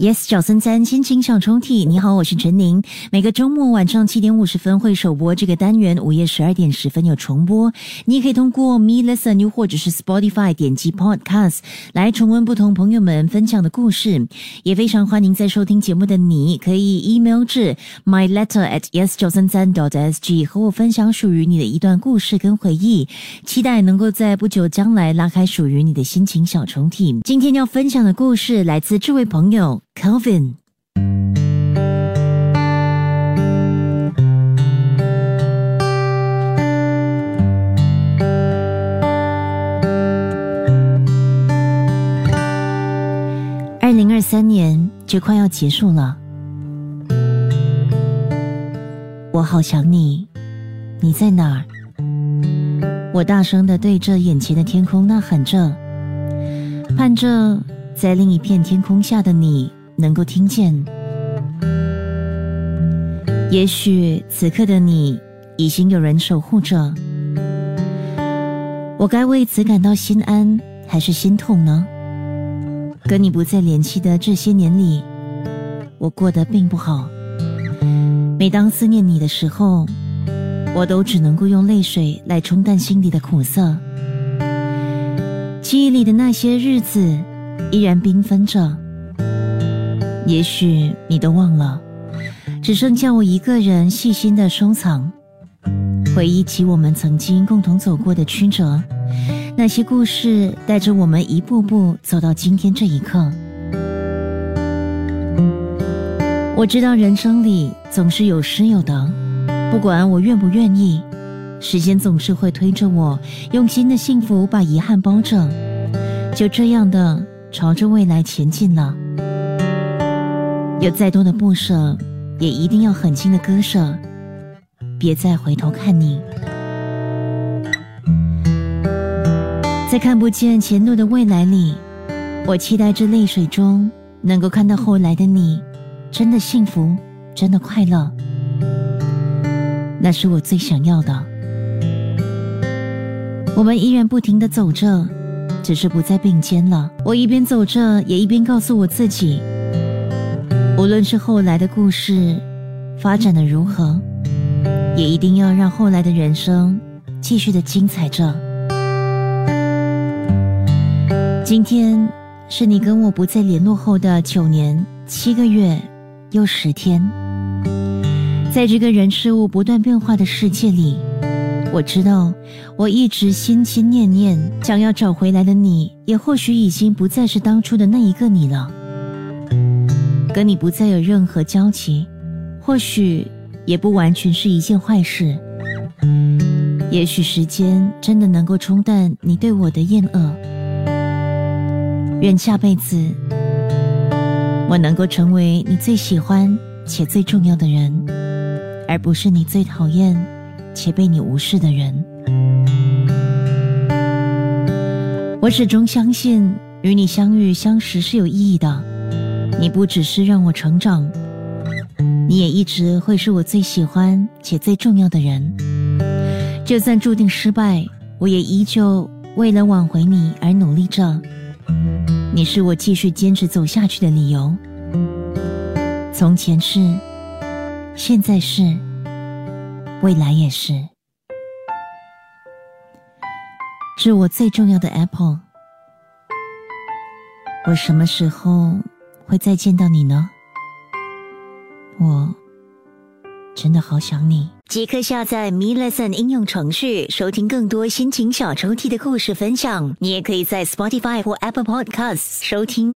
Yes，小森三心情小抽屉，你好，我是陈宁。每个周末晚上七点五十分会首播这个单元，午夜十二点十分有重播。你也可以通过 Me Listen 又或者是 Spotify 点击 Podcast 来重温不同朋友们分享的故事。也非常欢迎在收听节目的你，可以 email 至 my letter at yes 九三三 dot sg 和我分享属于你的一段故事跟回忆。期待能够在不久将来拉开属于你的心情小抽屉。今天要分享的故事来自这位朋友。Calvin，二零二三年就快要结束了，我好想你，你在哪儿？我大声的对着眼前的天空呐喊着，盼着在另一片天空下的你。能够听见，也许此刻的你已经有人守护着。我该为此感到心安还是心痛呢？跟你不再联系的这些年里，我过得并不好。每当思念你的时候，我都只能够用泪水来冲淡心底的苦涩。记忆里的那些日子依然缤纷着。也许你都忘了，只剩下我一个人细心的收藏，回忆起我们曾经共同走过的曲折，那些故事带着我们一步步走到今天这一刻。我知道人生里总是有失有得，不管我愿不愿意，时间总是会推着我，用新的幸福把遗憾包着，就这样的朝着未来前进了。有再多的不舍，也一定要狠心的割舍，别再回头看你。在看不见前路的未来里，我期待着泪水中能够看到后来的你，真的幸福，真的快乐。那是我最想要的。我们依然不停的走着，只是不再并肩了。我一边走着，也一边告诉我自己。无论是后来的故事发展的如何，也一定要让后来的人生继续的精彩着。今天是你跟我不再联络后的九年七个月又十天，在这个人事物不断变化的世界里，我知道我一直心心念念想要找回来的你，也或许已经不再是当初的那一个你了。跟你不再有任何交集，或许也不完全是一件坏事。也许时间真的能够冲淡你对我的厌恶。愿下辈子我能够成为你最喜欢且最重要的人，而不是你最讨厌且被你无视的人。我始终相信，与你相遇相识是有意义的。你不只是让我成长，你也一直会是我最喜欢且最重要的人。就算注定失败，我也依旧为了挽回你而努力着。你是我继续坚持走下去的理由。从前是，现在是，未来也是。是我最重要的 Apple，我什么时候？会再见到你呢，我真的好想你。即刻下载 Me Lesson 应用程序，收听更多心情小抽屉的故事分享。你也可以在 Spotify 或 Apple Podcasts 收听。